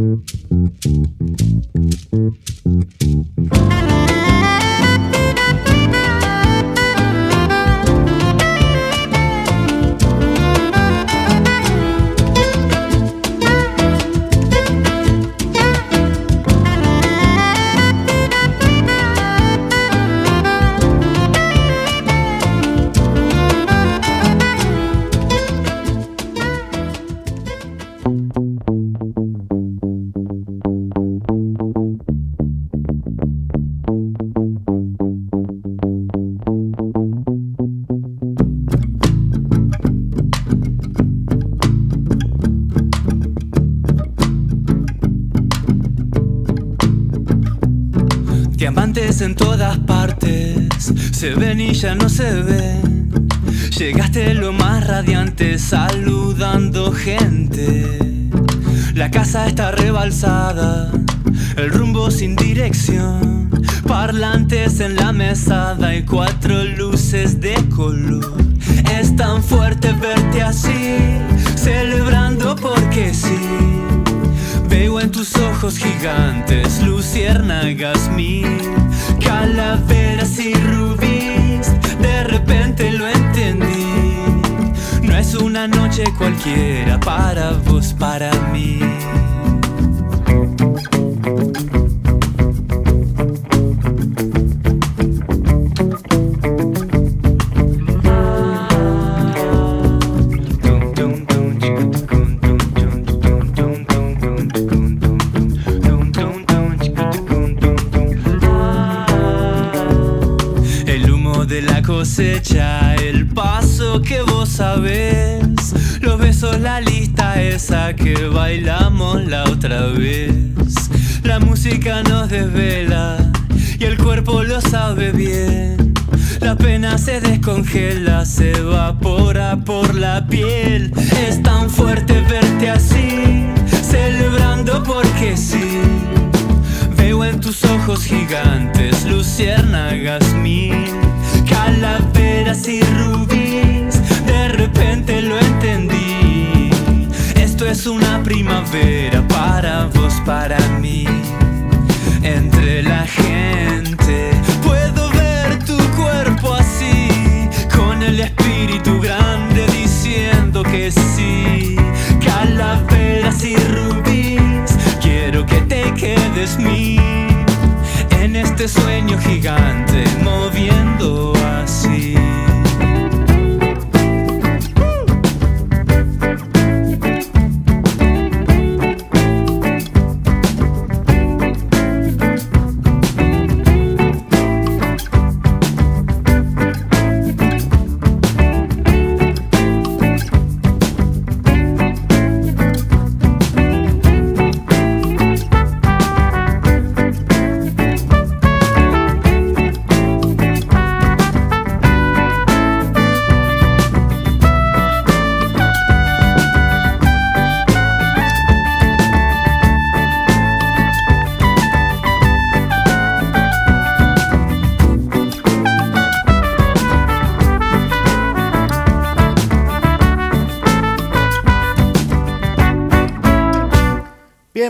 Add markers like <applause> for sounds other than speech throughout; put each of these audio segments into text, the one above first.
Mm-hmm. No se ven. Llegaste lo más radiante saludando gente. La casa está rebalsada, el rumbo sin dirección. Parlantes en la mesada y cuatro luces de color. Es tan fuerte verte así, celebrando porque sí. Veo en tus ojos gigantes, luciérnagas noche cualquiera para vos, para mí. Se descongela, se evapora por la piel. Es tan fuerte verte así, celebrando porque sí. Veo en tus ojos gigantes, luciérnagas mil calaveras y rubíes, de repente lo entendí. Esto es una primavera para vos, para mí. En este sueño gigante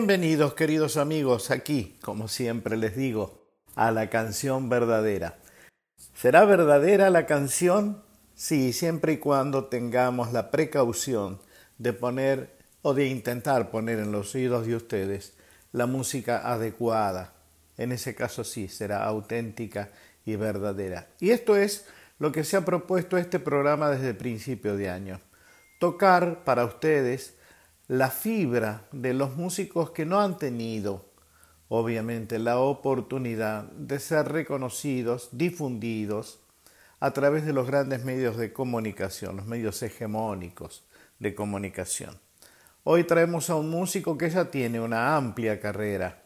Bienvenidos queridos amigos aquí, como siempre les digo, a la canción verdadera. ¿Será verdadera la canción? Sí, siempre y cuando tengamos la precaución de poner o de intentar poner en los oídos de ustedes la música adecuada. En ese caso sí, será auténtica y verdadera. Y esto es lo que se ha propuesto este programa desde el principio de año. Tocar para ustedes la fibra de los músicos que no han tenido, obviamente, la oportunidad de ser reconocidos, difundidos a través de los grandes medios de comunicación, los medios hegemónicos de comunicación. Hoy traemos a un músico que ya tiene una amplia carrera,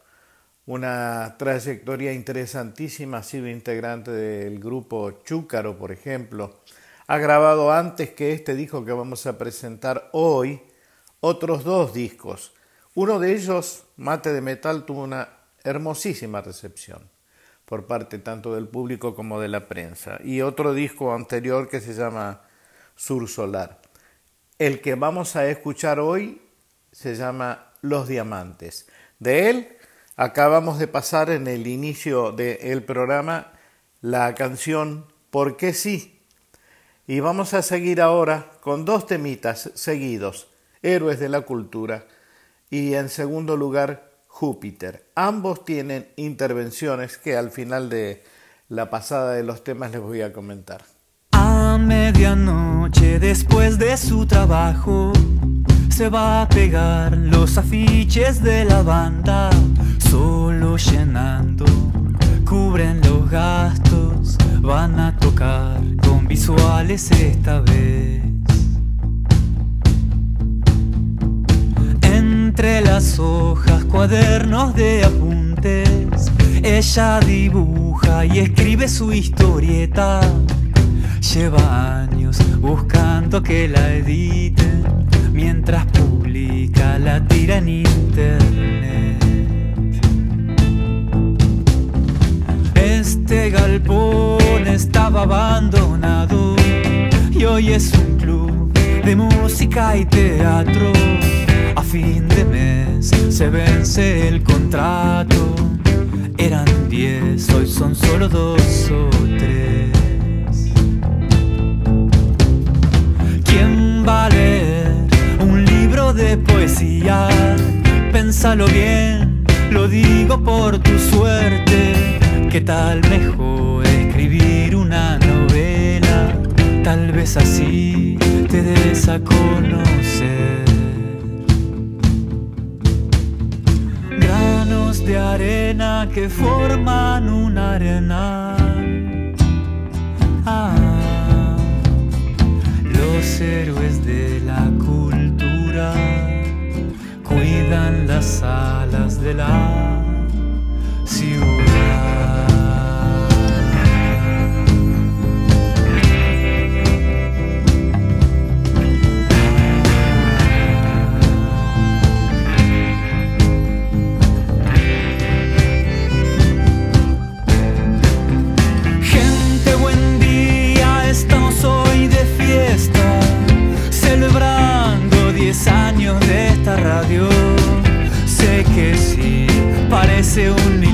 una trayectoria interesantísima, ha sido integrante del grupo Chúcaro, por ejemplo, ha grabado antes que este disco que vamos a presentar hoy, otros dos discos. Uno de ellos, Mate de Metal, tuvo una hermosísima recepción por parte tanto del público como de la prensa. Y otro disco anterior que se llama Sur Solar. El que vamos a escuchar hoy se llama Los Diamantes. De él acabamos de pasar en el inicio del programa la canción ¿Por qué sí? Y vamos a seguir ahora con dos temitas seguidos, Héroes de la Cultura y en segundo lugar Júpiter. Ambos tienen intervenciones que al final de la pasada de los temas les voy a comentar. A medianoche después de su trabajo se va a pegar los afiches de la banda, solo llenando, cubren los gastos, van a tocar con visuales esta vez. Entre las hojas, cuadernos de apuntes, ella dibuja y escribe su historieta. Lleva años buscando que la editen mientras publica la tira en internet. Este galpón estaba abandonado y hoy es un club de música y teatro. A fin de mes se vence el contrato. Eran diez, hoy son solo dos o tres. ¿Quién va a leer un libro de poesía? Pénsalo bien, lo digo por tu suerte. ¿Qué tal mejor escribir una novela? Tal vez así te des a conocer. De arena que forman una arena. Ah, los héroes de la cultura cuidan las alas de la ciudad.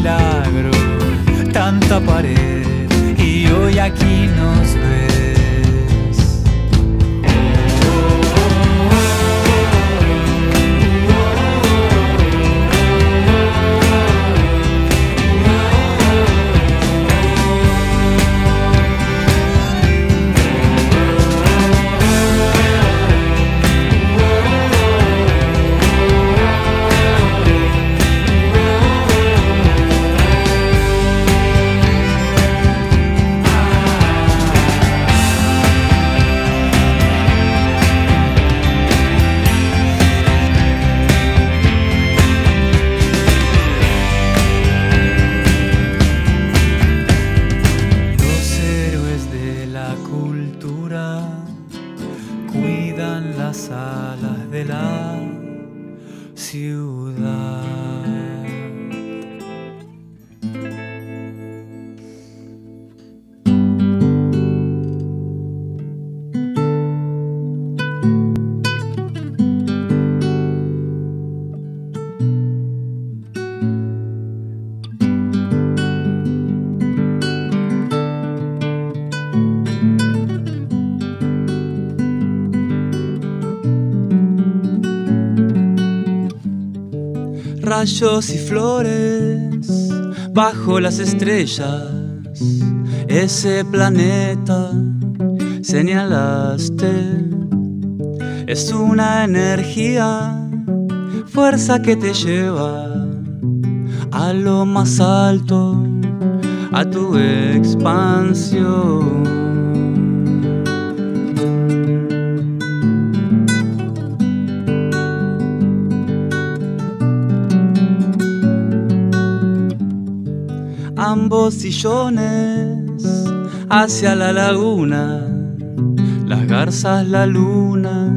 Milagro, tanta pared y hoy aquí nos Rayos y flores bajo las estrellas, ese planeta señalaste. Es una energía, fuerza que te lleva a lo más alto, a tu expansión. Sillones hacia la laguna, las garzas, la luna,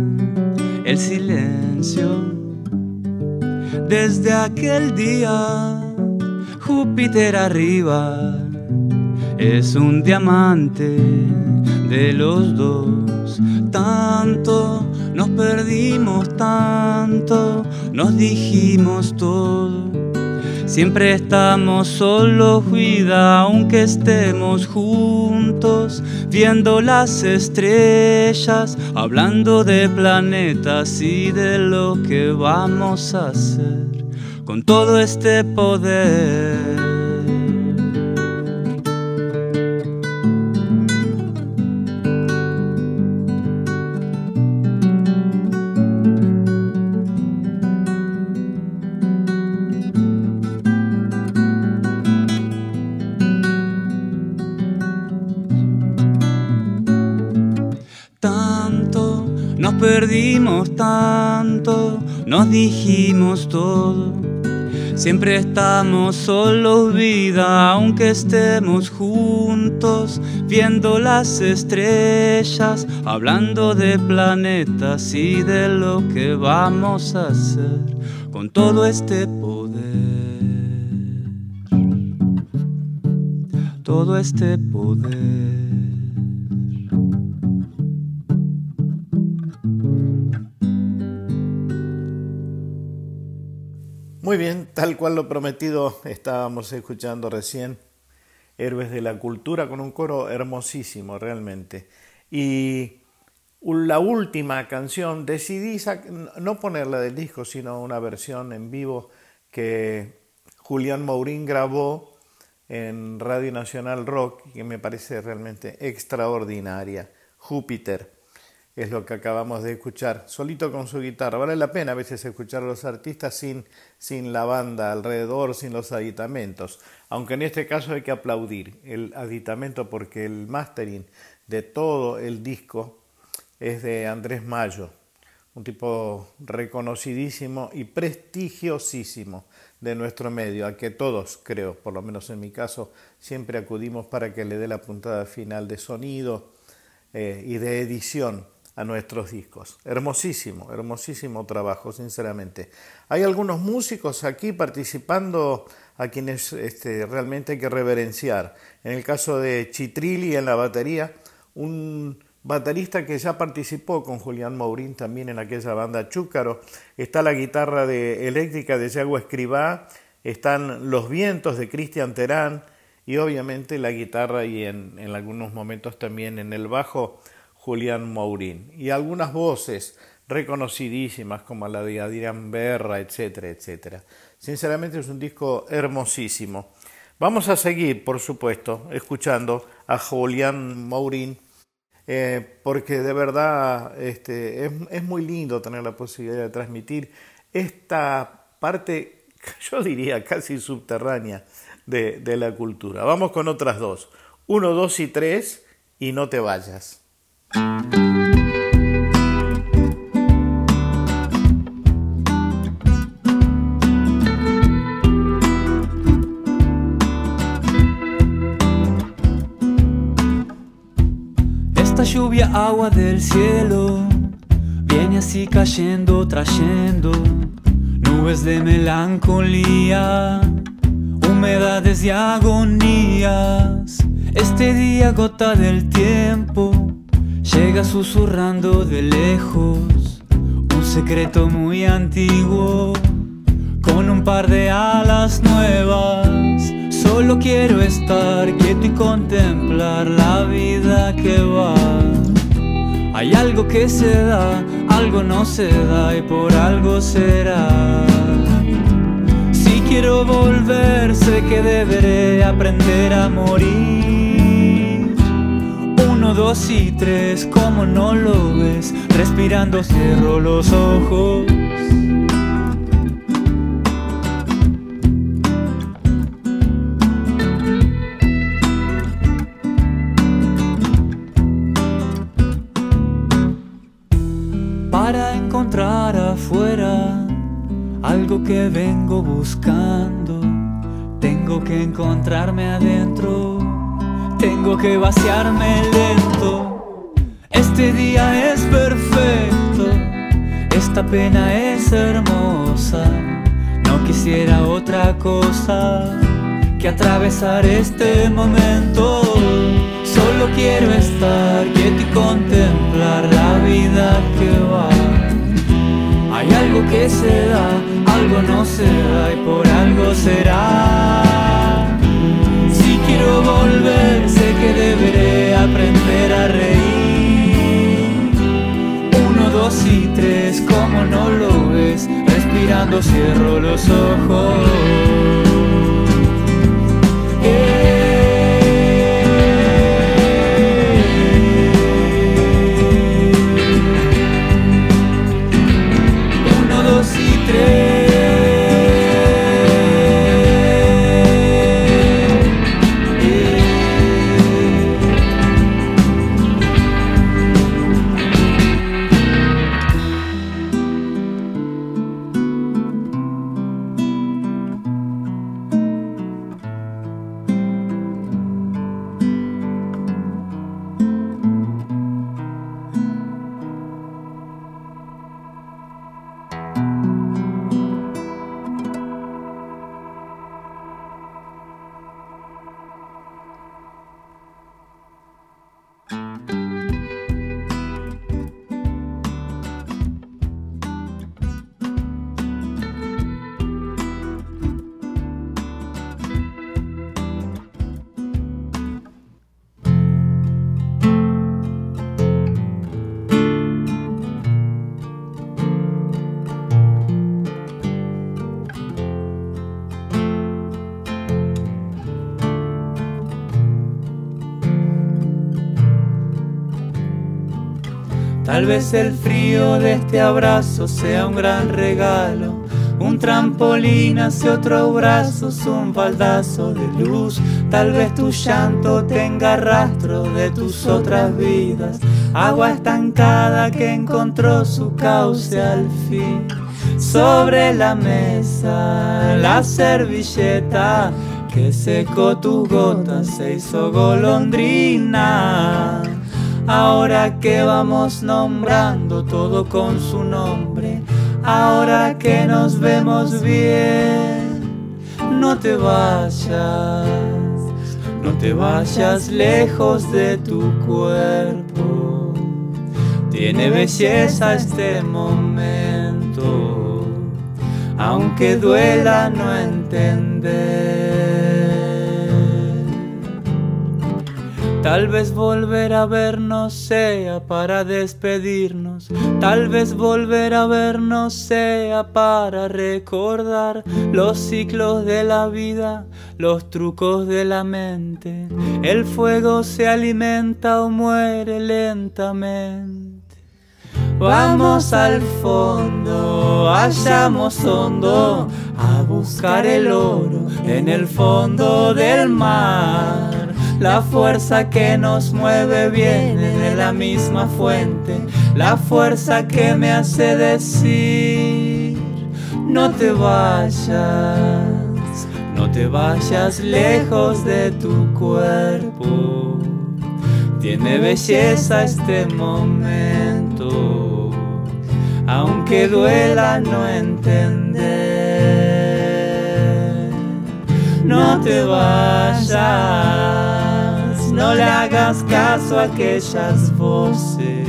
el silencio. Desde aquel día, Júpiter arriba es un diamante de los dos, tanto nos perdimos tanto, nos dijimos todo. Siempre estamos solos, vida, aunque estemos juntos, viendo las estrellas, hablando de planetas y de lo que vamos a hacer con todo este poder. Dijimos todo. Siempre estamos solos, vida, aunque estemos juntos, viendo las estrellas, hablando de planetas y de lo que vamos a hacer con todo este poder. Todo este poder. Muy bien, tal cual lo prometido, estábamos escuchando recién Héroes de la Cultura con un coro hermosísimo realmente. Y la última canción decidí no ponerla del disco, sino una versión en vivo que Julián Maurín grabó en Radio Nacional Rock, que me parece realmente extraordinaria. Júpiter es lo que acabamos de escuchar, solito con su guitarra. Vale la pena a veces escuchar a los artistas sin, sin la banda alrededor, sin los aditamentos, aunque en este caso hay que aplaudir el aditamento porque el mastering de todo el disco es de Andrés Mayo, un tipo reconocidísimo y prestigiosísimo de nuestro medio, a que todos, creo, por lo menos en mi caso, siempre acudimos para que le dé la puntada final de sonido eh, y de edición a nuestros discos. Hermosísimo, hermosísimo trabajo, sinceramente. Hay algunos músicos aquí participando a quienes este, realmente hay que reverenciar. En el caso de Chitrilli en la batería, un baterista que ya participó con Julián Maurín también en aquella banda Chúcaro. Está la guitarra de, eléctrica de Yago Escribá, están los vientos de Cristian Terán y obviamente la guitarra y en, en algunos momentos también en el bajo Julián Mourín, y algunas voces reconocidísimas como la de Adrián Berra, etcétera, etcétera. Sinceramente es un disco hermosísimo. Vamos a seguir, por supuesto, escuchando a Julián Mourín, eh, porque de verdad este, es, muy lindo tener la posibilidad de transmitir esta parte, <laughs> yo diría casi subterránea, de la cultura. Vamos con otras dos. Uno, dos y tres, y no te vayas. Esta lluvia, agua del cielo, viene así cayendo, trayendo nubes de melancolía, humedades y agonías. Este día, gota del tiempo Llega susurrando de lejos un secreto muy antiguo con un par de alas nuevas. Solo quiero estar quieto y contemplar la vida que va. Hay algo que se da, algo no se da y por algo será. Si quiero volver, sé que deberé aprender a morir dos y tres, como no lo ves, respirando cierro los ojos. Para encontrar afuera algo que vengo buscando, tengo que encontrarme adentro tengo que vaciarme lento. Este día es perfecto, esta pena es hermosa. No quisiera otra cosa que atravesar este momento. Solo quiero estar quieto y contemplar la vida que va. Hay algo que se da, algo no se da y por algo será. Quiero volver, sé que deberé aprender a reír. Uno, dos y tres, como no lo ves, respirando cierro los ojos. Vez el frío de este abrazo sea un gran regalo. Un trampolín hacia otro brazo, un baldazo de luz. Tal vez tu llanto tenga rastro de tus otras vidas. Agua estancada que encontró su cauce al fin. Sobre la mesa, la servilleta que secó tus gotas se hizo golondrina. Ahora que vamos nombrando todo con su nombre, ahora que nos vemos bien, no te vayas, no te vayas lejos de tu cuerpo. Tiene belleza este momento, aunque duela no entender. Tal vez volver a vernos sea para despedirnos, tal vez volver a vernos sea para recordar los ciclos de la vida, los trucos de la mente. El fuego se alimenta o muere lentamente. Vamos al fondo, hallamos hondo a buscar el oro en el fondo del mar la fuerza que nos mueve viene de la misma fuente. La fuerza que me hace decir, no te vayas, no te vayas lejos de tu cuerpo. Tiene belleza este momento, aunque duela no entender. No te vayas no le hagas caso a aquellas voces,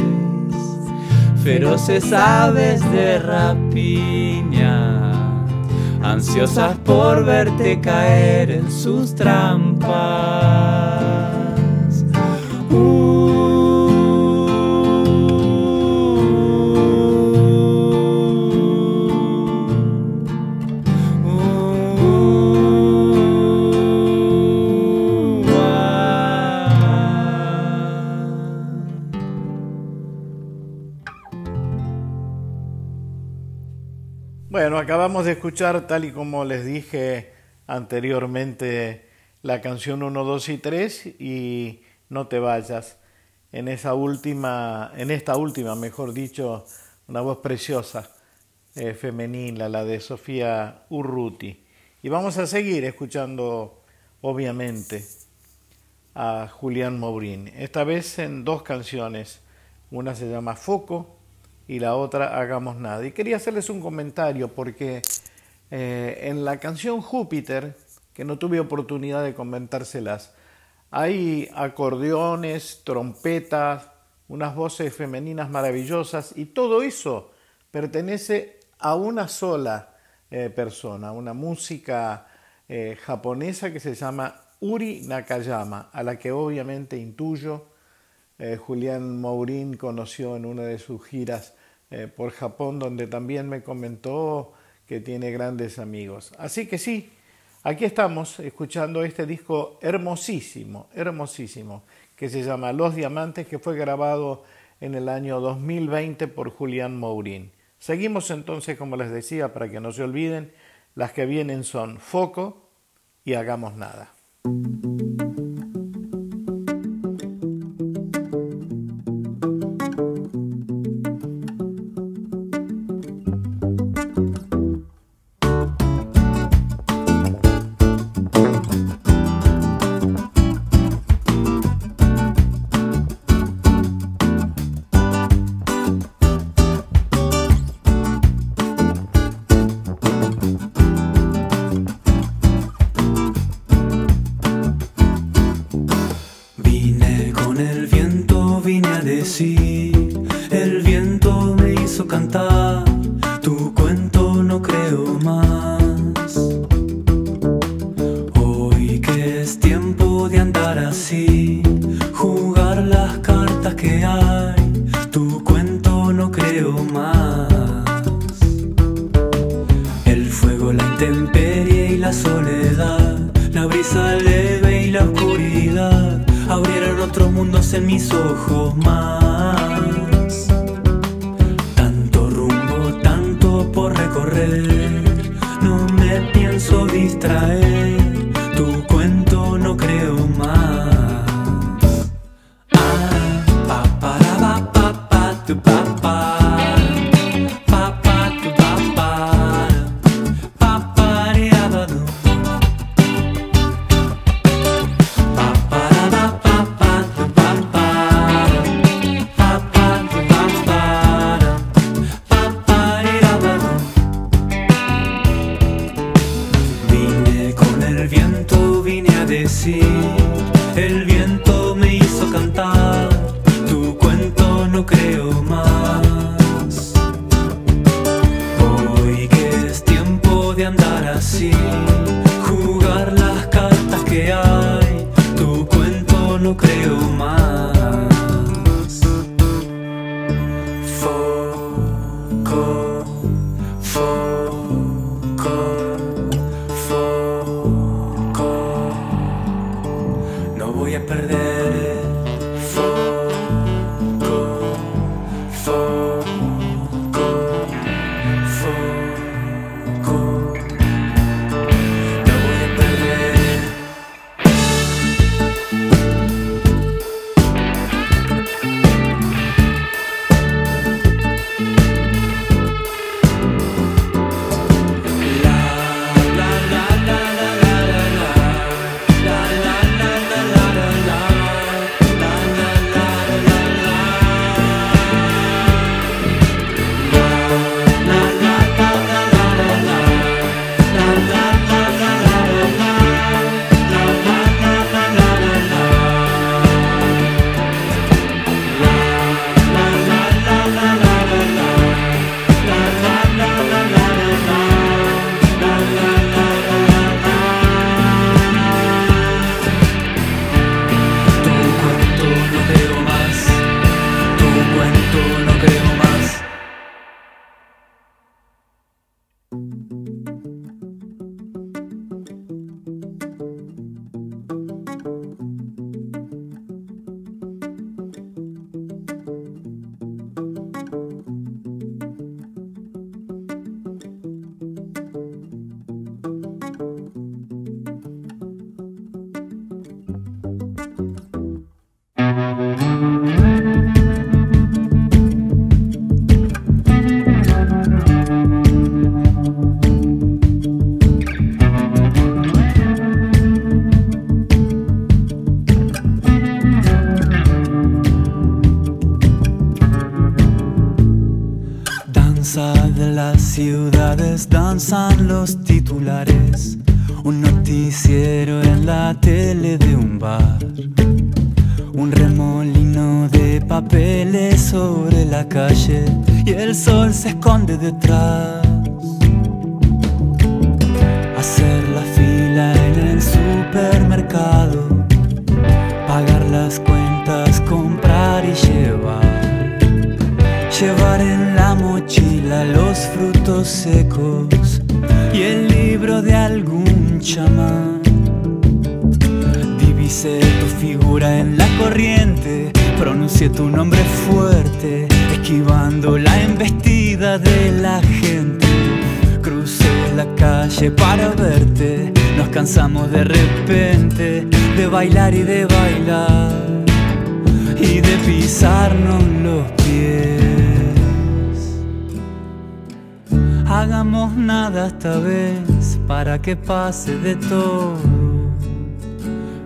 feroces aves de rapiña, ansiosas por verte caer en sus trampas. Uh, acabamos de escuchar, tal y como les dije anteriormente, la canción 1, 2 y 3 y No te vayas. En esa última, en esta última, mejor dicho, una voz preciosa, eh, femenina, la de Sofía Urruti. Y vamos a seguir escuchando, obviamente, a Julián Mourín. Esta vez en dos canciones. Una se llama Foco y la otra Hagamos Nada. Y quería hacerles un comentario porque eh, en la canción Júpiter, que no tuve oportunidad de comentárselas, hay acordeones, trompetas, unas voces femeninas maravillosas y todo eso pertenece a una sola eh, persona, una música eh, japonesa que se llama Uri Nakayama, a la que obviamente intuyo eh, Julián Mourín conoció en una de sus giras por Japón, donde también me comentó que tiene grandes amigos. Así que sí, aquí estamos escuchando este disco hermosísimo, hermosísimo, que se llama Los Diamantes, que fue grabado en el año 2020 por Julián Mourín. Seguimos entonces, como les decía, para que no se olviden, las que vienen son Foco y Hagamos Nada. Pisarnos los pies. Hagamos nada esta vez para que pase de todo.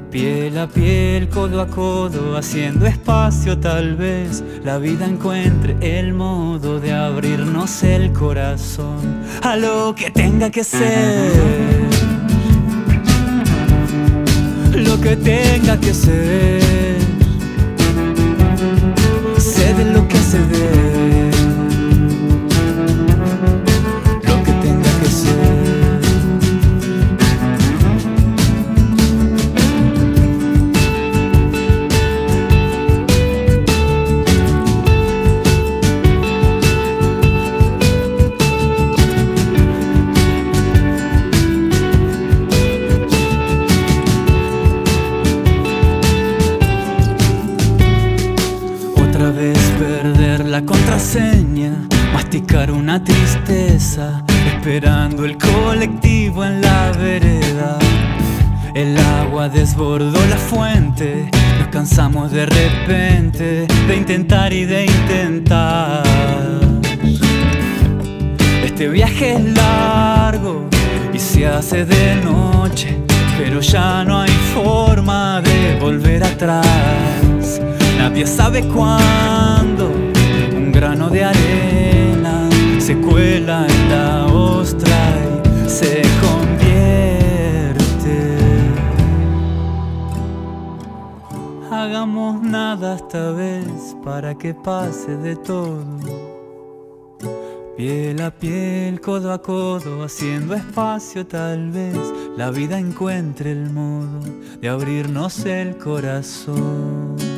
Piel a piel, codo a codo, haciendo espacio tal vez la vida encuentre el modo de abrirnos el corazón a lo que tenga que ser. Lo que tenga que ser. De lo una tristeza, esperando el colectivo en la vereda. El agua desbordó la fuente, nos cansamos de repente de intentar y de intentar. Este viaje es largo y se hace de noche, pero ya no hay forma de volver atrás. Nadie sabe cuándo grano de arena se cuela en la y se convierte. Hagamos nada esta vez para que pase de todo. Piel a piel, codo a codo, haciendo espacio tal vez la vida encuentre el modo de abrirnos el corazón.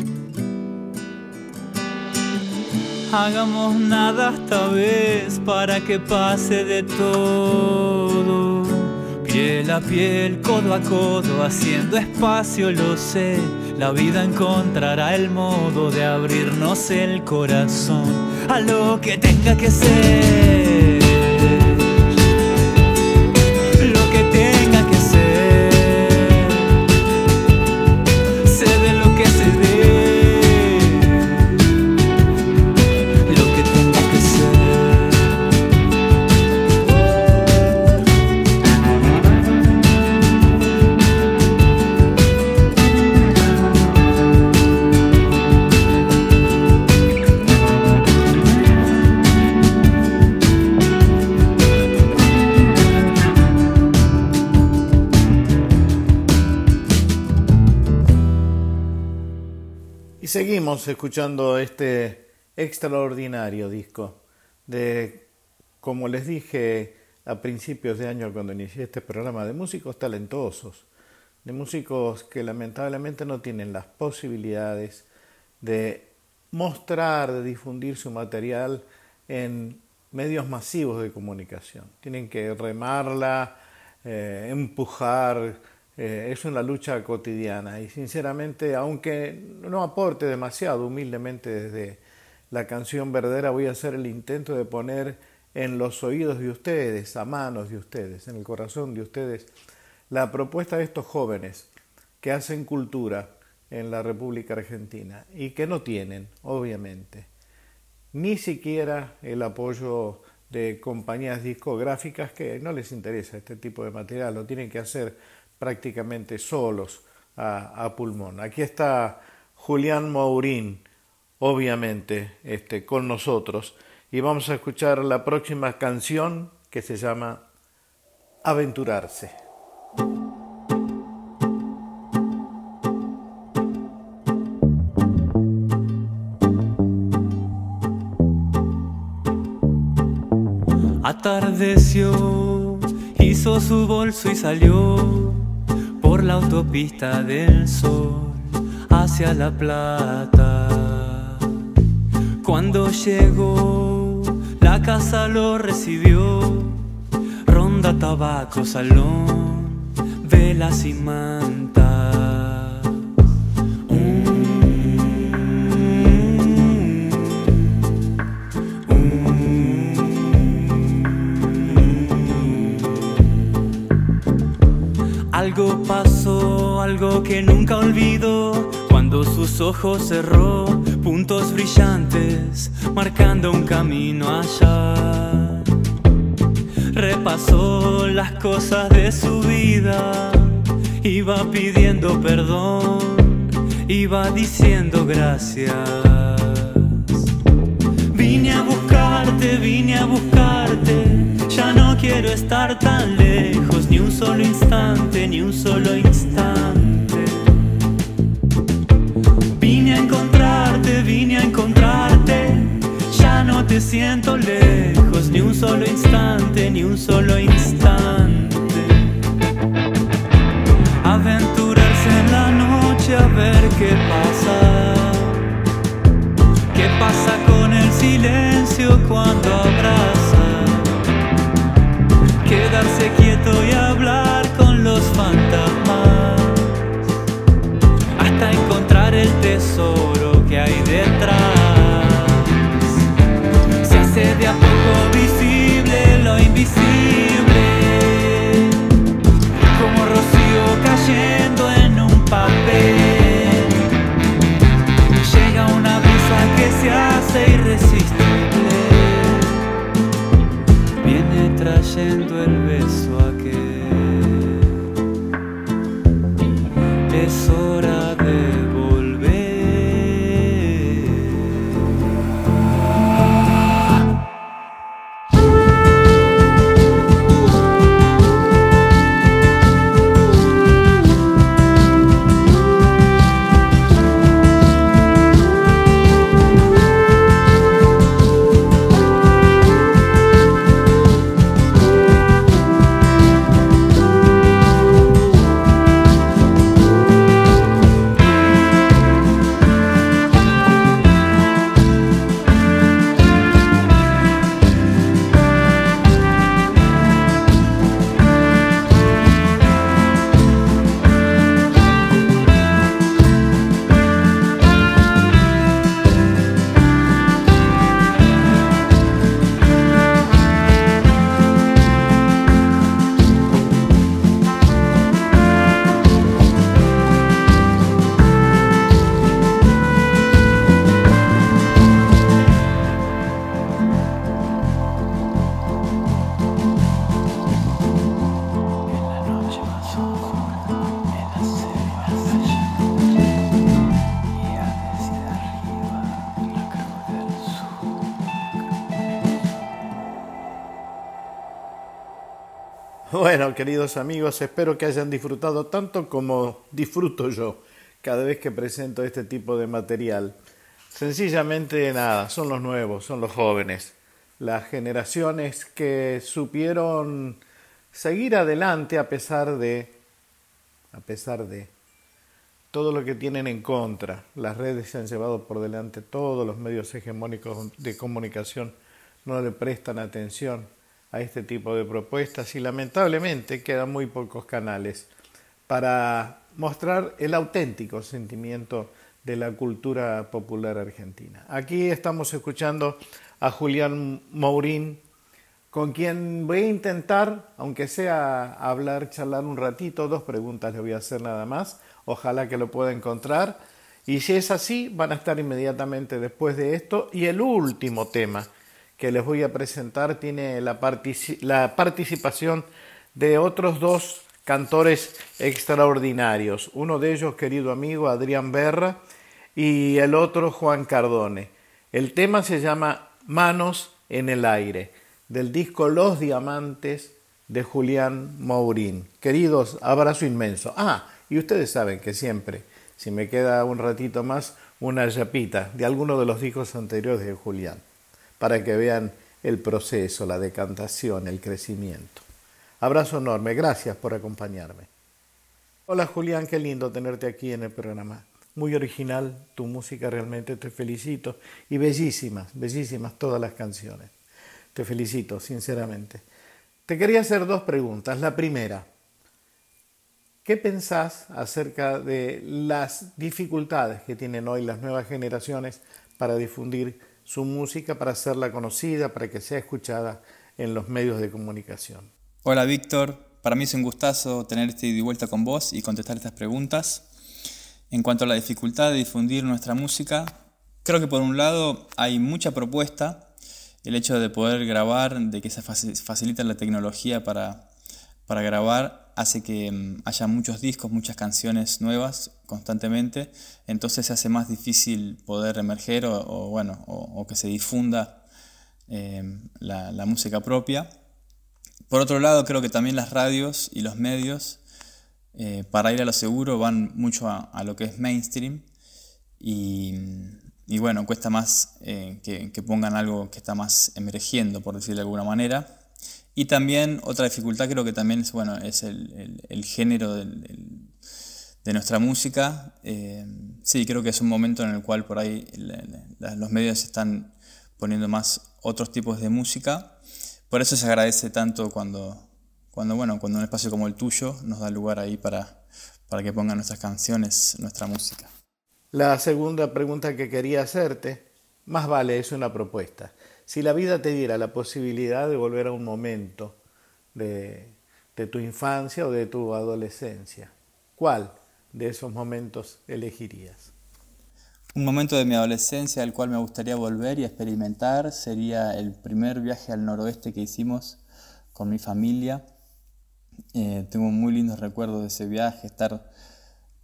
Hagamos nada esta vez para que pase de todo. Piel a piel, codo a codo, haciendo espacio, lo sé. La vida encontrará el modo de abrirnos el corazón a lo que tenga que ser. Seguimos escuchando este extraordinario disco de, como les dije a principios de año cuando inicié este programa, de músicos talentosos, de músicos que lamentablemente no tienen las posibilidades de mostrar, de difundir su material en medios masivos de comunicación. Tienen que remarla, eh, empujar, eh, es una lucha cotidiana y sinceramente, aunque no aporte demasiado humildemente desde la canción verdadera, voy a hacer el intento de poner en los oídos de ustedes, a manos de ustedes, en el corazón de ustedes, la propuesta de estos jóvenes que hacen cultura en la República Argentina y que no tienen, obviamente, ni siquiera el apoyo de compañías discográficas que no les interesa este tipo de material, lo tienen que hacer prácticamente solos a, pulmón. Aquí está Julián Maurín, obviamente, este, con nosotros, y vamos a escuchar la próxima canción que se llama Aventurarse. Atardeció, hizo su bolso y salió la autopista del sol hacia La Plata. Cuando llegó, la casa lo recibió, ronda, tabaco, salón, velas y manta. Pasó, algo que nunca olvido, cuando sus ojos cerró, puntos brillantes, marcando un camino allá. Repasó las cosas de su vida, iba pidiendo perdón, iba diciendo gracias. Vine a buscarte, vine a buscarte no quiero estar tan lejos, ni un solo instante, ni un solo instante. Vine a encontrarte, vine a encontrarte. Ya no te siento lejos, ni un solo instante, ni un solo instante. Aventurarse en la noche a ver qué pasa. ¿Qué pasa con el silencio cuando abraza? Quedarse quieto y hablar con los fantasmas hasta encontrar el tesoro que hay detrás. Se hace de a poco visible lo invisible, como rocío cayendo en un papel. Llega una brisa que se hace irresistible trayendo el beso queridos amigos, espero que hayan disfrutado tanto como disfruto yo cada vez que presento este tipo de material. Sencillamente nada, son los nuevos, son los jóvenes, las generaciones que supieron seguir adelante a pesar de a pesar de todo lo que tienen en contra. Las redes se han llevado por delante todos los medios hegemónicos de comunicación no le prestan atención a este tipo de propuestas y lamentablemente quedan muy pocos canales para mostrar el auténtico sentimiento de la cultura popular argentina. Aquí estamos escuchando a Julián Mourín, con quien voy a intentar, aunque sea hablar, charlar un ratito, dos preguntas le voy a hacer nada más, ojalá que lo pueda encontrar. Y si es así, van a estar inmediatamente después de esto. Y el último tema que les voy a presentar tiene la, la participación de otros dos cantores extraordinarios. Uno de ellos, querido amigo, Adrián Berra, y el otro, Juan Cardone. El tema se llama Manos en el aire, del disco Los Diamantes de Julián Mourín. Queridos, abrazo inmenso. Ah, y ustedes saben que siempre, si me queda un ratito más, una yapita de alguno de los discos anteriores de Julián para que vean el proceso, la decantación, el crecimiento. Abrazo enorme, gracias por acompañarme. Hola Julián, qué lindo tenerte aquí en el programa. Muy original tu música, realmente te felicito. Y bellísimas, bellísimas todas las canciones. Te felicito, sinceramente. Te quería hacer dos preguntas. La primera, ¿qué pensás acerca de las dificultades que tienen hoy las nuevas generaciones para difundir su música, para hacerla conocida, para que sea escuchada en los medios de comunicación? Hola Víctor, para mí es un gustazo tener este y vuelta con vos y contestar estas preguntas. En cuanto a la dificultad de difundir nuestra música, creo que por un lado hay mucha propuesta el hecho de poder grabar, de que se facilita la tecnología para, para grabar, hace que mm, haya muchos discos, muchas canciones nuevas constantemente, entonces se hace más difícil poder emerger o, bueno, o, que se difunda em, la, música propia. Por otro lado, creo que también las radios y los medios, eh, para ir a lo seguro, van mucho a, lo que es mainstream y bueno, cuesta más eh, que, pongan algo que está más emergiendo, por decirlo de alguna manera. Y también otra dificultad creo que también es, bueno, es el, género de nuestra música. Eh, sí, creo que es un momento en el cual por ahí los medios están poniendo más otros tipos de música. Por eso se agradece tanto cuando, cuando, bueno, cuando un espacio como el tuyo nos da lugar ahí para, para que pongan nuestras canciones, nuestra música. La segunda pregunta que quería hacerte, más vale es una propuesta. Si la vida te diera la posibilidad de volver a un momento de, tu infancia o de tu adolescencia, ¿cuál de esos momentos elegirías? Un momento de mi adolescencia al cual me gustaría volver y experimentar sería el primer viaje al noroeste que hicimos con mi familia. Eh, tengo muy lindos recuerdos de ese viaje, estar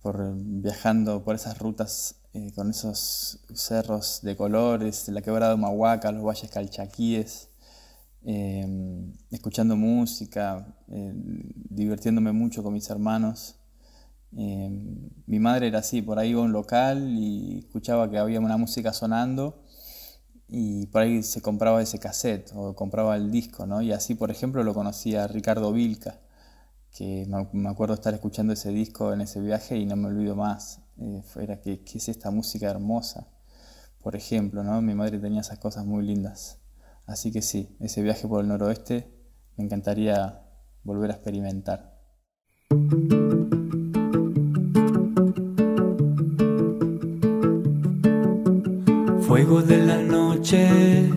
viajando por esas rutas eh, con esos cerros de colores, la quebrada de Humahuaca, los valles calchaquíes, em, escuchando música, eh, divirtiéndome mucho con mis hermanos. Mi madre era así, por ahí iba a un local y escuchaba que había una música sonando y por ahí se compraba ese cassette o compraba el disco, ¿no? Y así, por ejemplo, lo conocía Ricardo Vilca que me acuerdo estar escuchando ese disco en ese viaje y no me olvido más. Eh, era que, ¿qué es esta música hermosa? Por ejemplo, ¿no? Mi madre tenía esas cosas muy lindas. Así que sí, ese viaje por el noroeste me encantaría volver a experimentar. Fuego de la noche,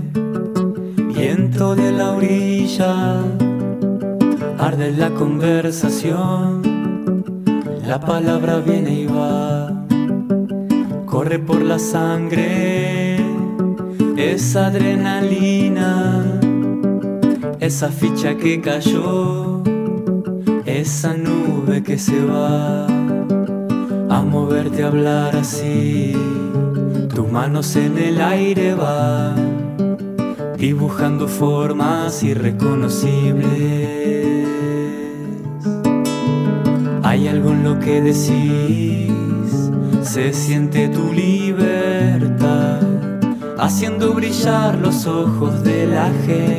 viento de la orilla arde la conversación, la palabra viene y va, corre por la sangre, esa adrenalina, esa ficha que cayó, esa nube que se va, a moverte a hablar así, tus manos en el aire van dibujando formas irreconocibles. Hay algo en lo que decís, se siente tu libertad, haciendo brillar los ojos de la gente.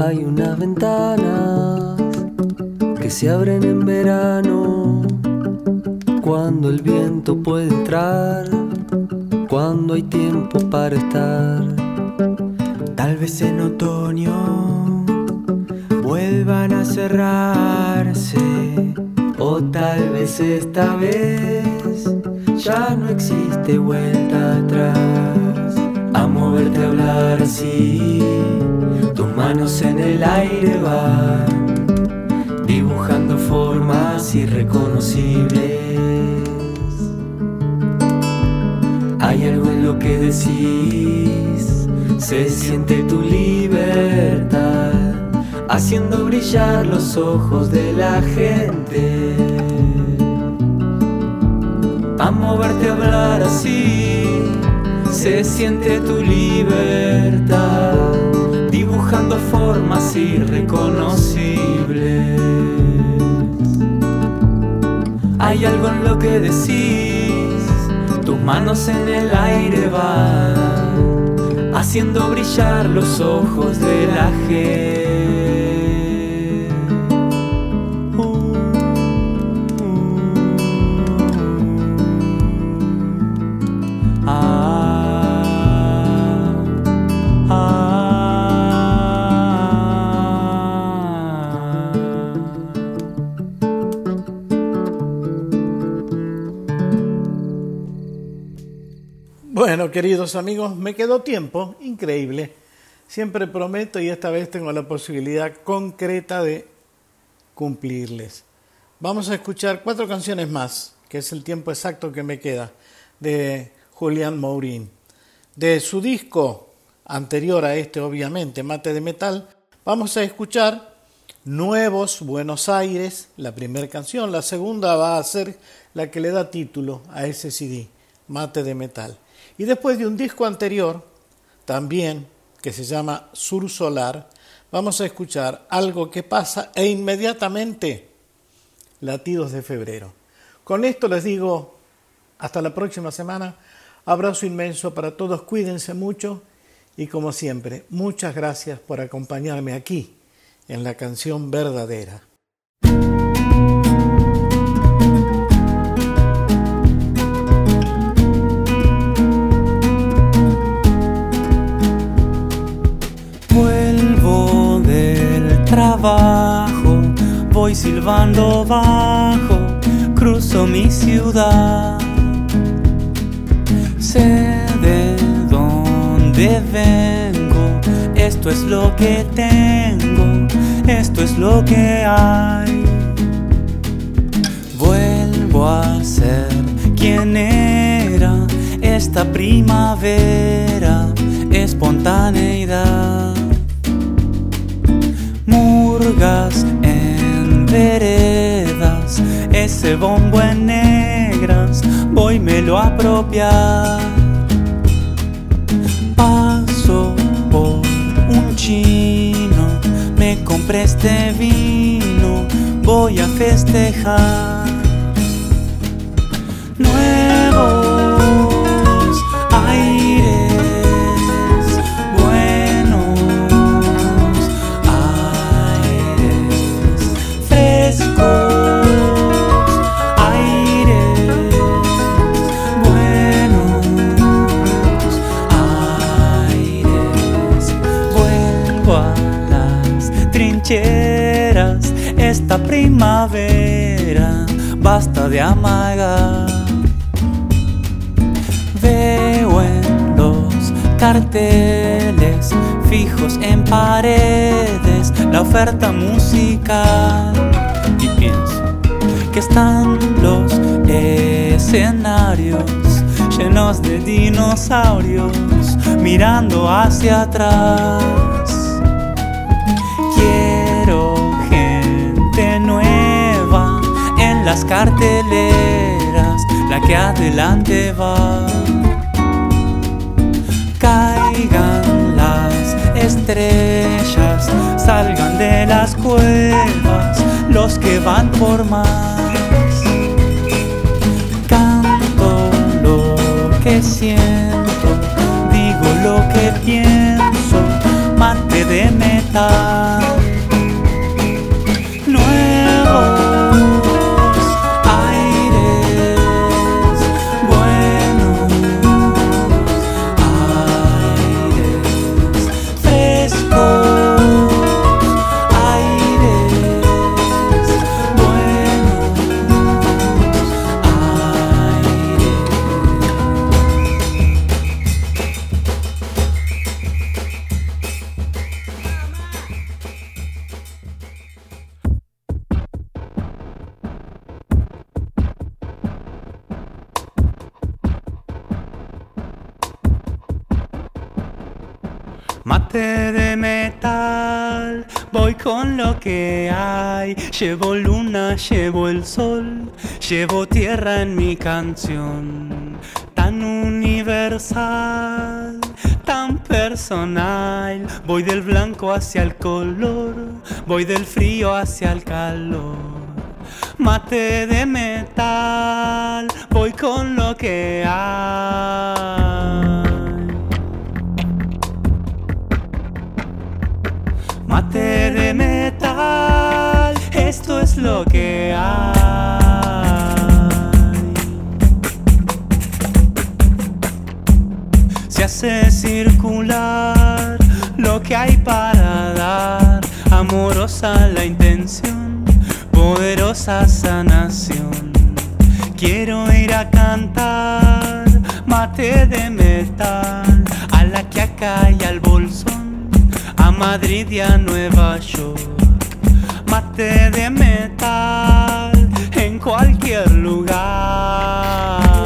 Hay una ventana que se abren en verano, cuando el viento puede entrar cuando hay tiempo para estar. Tal vez en otoño vuelvan a cerrarse, o tal vez esta vez ya no existe vuelta atrás. A moverte a hablar así, tus manos en el aire van, dibujando formas irreconocibles. Hay algo en lo que decís, se siente tu libertad, haciendo brillar los ojos de la gente. A moverte a hablar así, se siente tu libertad, dibujando formas irreconocibles. Hay algo en lo que decís, tus manos en el aire van, haciendo brillar los ojos de la gente. Bueno, queridos amigos, me quedó tiempo, increíble. Siempre prometo y esta vez tengo la posibilidad concreta de cumplirles. Vamos a escuchar cuatro canciones más, que es el tiempo exacto que me queda, de Julián Mourín. De su disco anterior a este, obviamente, Mate de Metal, vamos a escuchar Nuevos Buenos Aires, la primera canción. La segunda va a ser la que le da título a ese CD, Mate de Metal. Y después de un disco anterior, también, que se llama Sur Solar, vamos a escuchar algo que pasa e inmediatamente latidos de febrero. Con esto les digo, hasta la próxima semana, abrazo inmenso para todos, cuídense mucho y como siempre, muchas gracias por acompañarme aquí en la canción verdadera. Voy silbando bajo, cruzo mi ciudad. Sé de dónde vengo, esto es lo que tengo, esto es lo que hay. Vuelvo a ser quien era esta primavera, espontaneidad murgas veredas, ese bombo en negras, voy me lo apropiar. Paso por un chino, me compré este vino, voy a festejar. Primavera basta de amagar. Veo en los carteles fijos en paredes la oferta musical y pienso que están los escenarios llenos de dinosaurios mirando hacia atrás. Las carteleras, la que adelante va. Caigan las estrellas, salgan de las cuevas los que van por más. Canto lo que siento, digo lo que pienso, mate de metal. Mate de metal, voy con lo que hay. Llevo luna, llevo el sol, llevo tierra en mi canción. Tan universal, tan personal. Voy del blanco hacia el color, voy del frío hacia el calor mate de metal, voy con lo que hay. mate de metal, esto es lo que hay. Se hace circular lo que hay para dar, amorosa la intención, poderosa sanación. Quiero ir a cantar mate de metal a la quiaca y al bolso Madrid y a Nueva York. Mate de metal en cualquier lugar.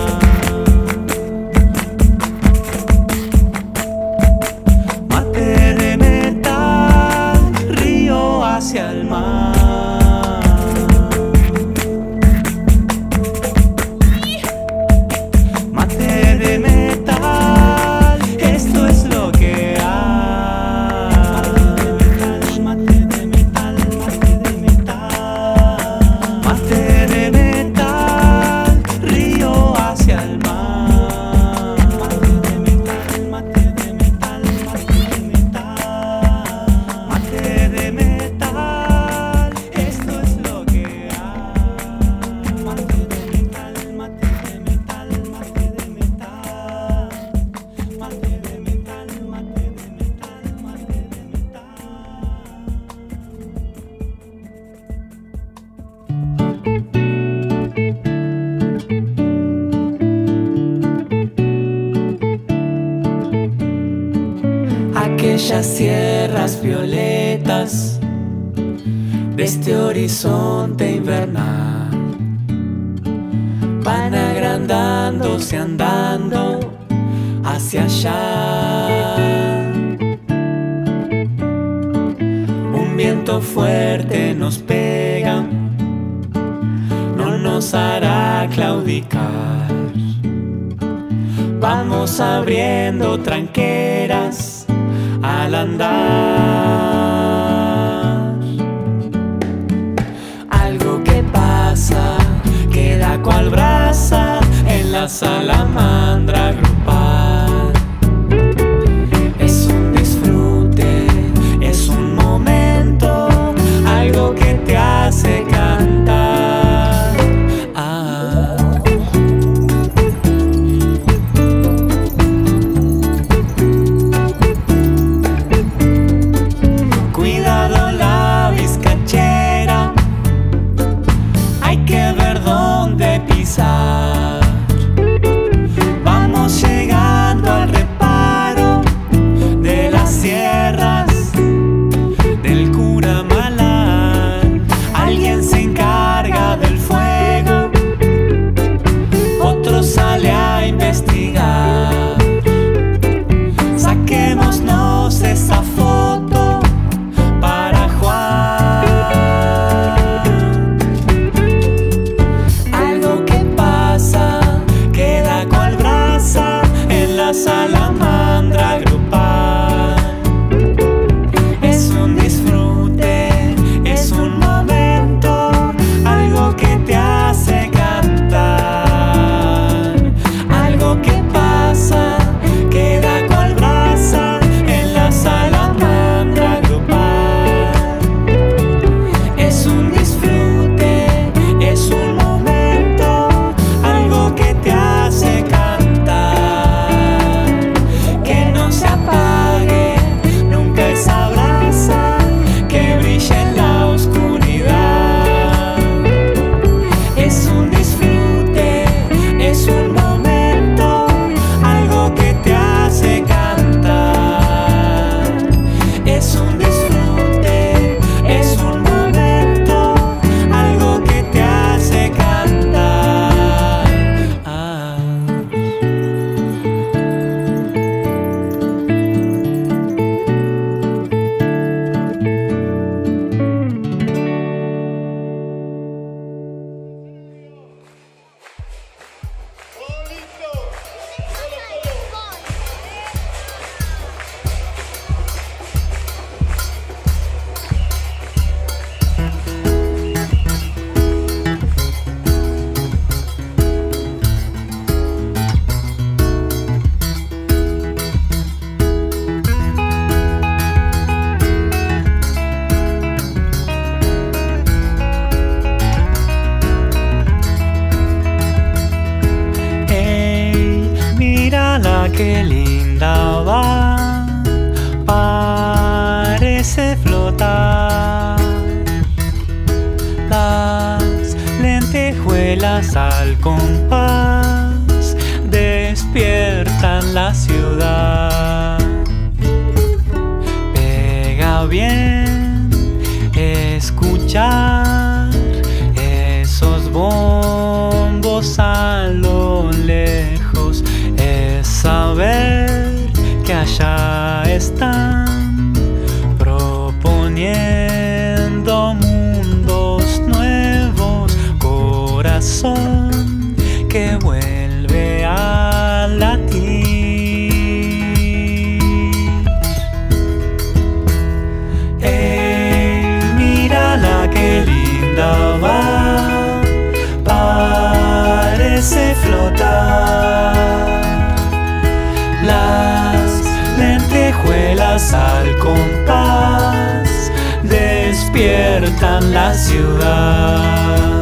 Lentejuelas al compás despiertan la ciudad.